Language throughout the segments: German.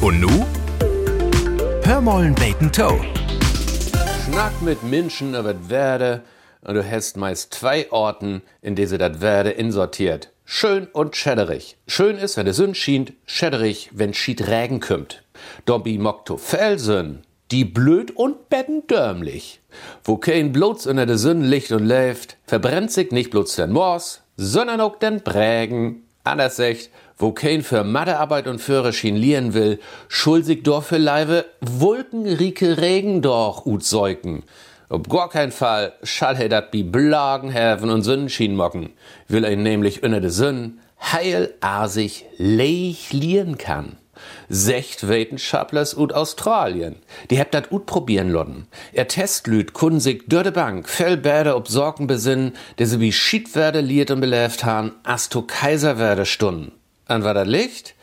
Und nu? Hörmollen Bacon Toe. Schnack mit Menschen über das Werde und du hast meist zwei Orten, in denen sie das Werde insortiert. Schön und schäderig. Schön ist, wenn der Sünn schient, schäderig, wenn schied Regen kümmt. Dobby mokto Felsen, die blöd und bettendörmlich. Wo kein Bluts unter der Sünn licht und läuft, verbrennt sich nicht bloß den Moors, sondern auch den Prägen. Anders sagt, wo kein für Mathearbeit und Führer lieren will, schuld sich doch für Leibe Wolkenrike Regen doch ut säuken. Ob gar kein Fall schall er dat bi Blagen helfen und Sonnenschien mocken, will er nämlich unter de Sünden heil asig leich lieren kann. Secht Wetenschaplers ut Australien. Die hebt dat ut probieren lodden. Er testlüt kun sich dörde Bank, Fellbäder ob Sorgen besinnen, der sie wie Schied liert und beläft han, asto Kaiser werde stunden. An war dat Licht?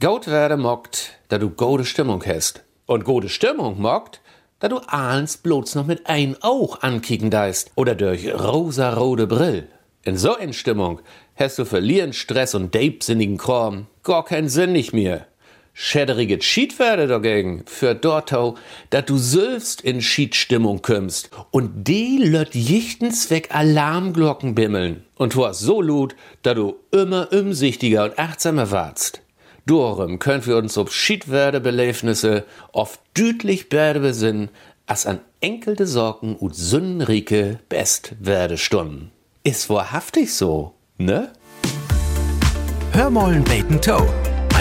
Gaut mockt, da du gode Stimmung hast. Und gode Stimmung mockt, da du ahns bloß noch mit ein Auch ankicken deist oder durch rosa-rote Brill. In so in Stimmung hast du verlieren Stress und deibsinnigen Kram gar keinen Sinn nicht mehr. Schäderige Schied werde dagegen für dortau, dat du selbst in Schiedstimmung kümmst und die löt jichtens weg Alarmglocken bimmeln und du hast so lut, da du immer umsichtiger und achtsamer warst. Dorem können wir uns ob Schiedwerde-Beläfnisse oft dütlich berde besinnen, as an enkelte Sorgen und Sündenrike best werde stunden. Ist wahrhaftig so, ne? Hörmollen Bacon Toe,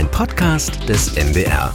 ein Podcast des NDR.